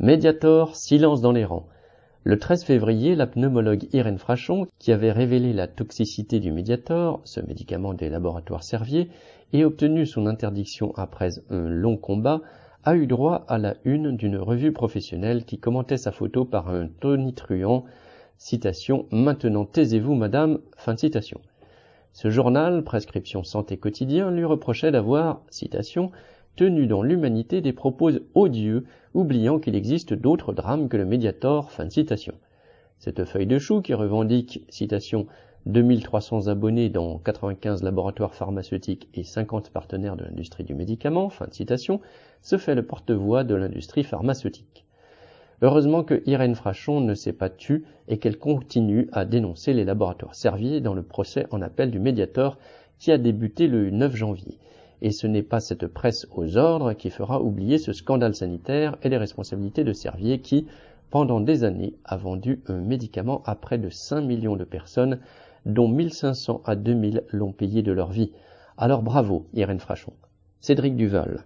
Mediator, silence dans les rangs. Le 13 février, la pneumologue Irène Frachon, qui avait révélé la toxicité du Mediator, ce médicament des laboratoires Servier, et obtenu son interdiction après un long combat, a eu droit à la une d'une revue professionnelle qui commentait sa photo par un tonitruant citation Maintenant taisez-vous, madame. Fin de citation. Ce journal, Prescription Santé Quotidien, lui reprochait d'avoir, citation, tenu dans l'humanité des propos odieux, oubliant qu'il existe d'autres drames que le Mediator. Fin de citation. Cette feuille de chou qui revendique, citation, 2300 abonnés dans 95 laboratoires pharmaceutiques et 50 partenaires de l'industrie du médicament, fin de citation, se fait le porte-voix de l'industrie pharmaceutique. Heureusement que Irène Frachon ne s'est pas tue et qu'elle continue à dénoncer les laboratoires Servier dans le procès en appel du Mediator qui a débuté le 9 janvier et ce n'est pas cette presse aux ordres qui fera oublier ce scandale sanitaire et les responsabilités de Servier qui, pendant des années, a vendu un médicament à près de 5 millions de personnes, dont 1500 à 2000 l'ont payé de leur vie. Alors bravo, Irène Frachon. Cédric Duval.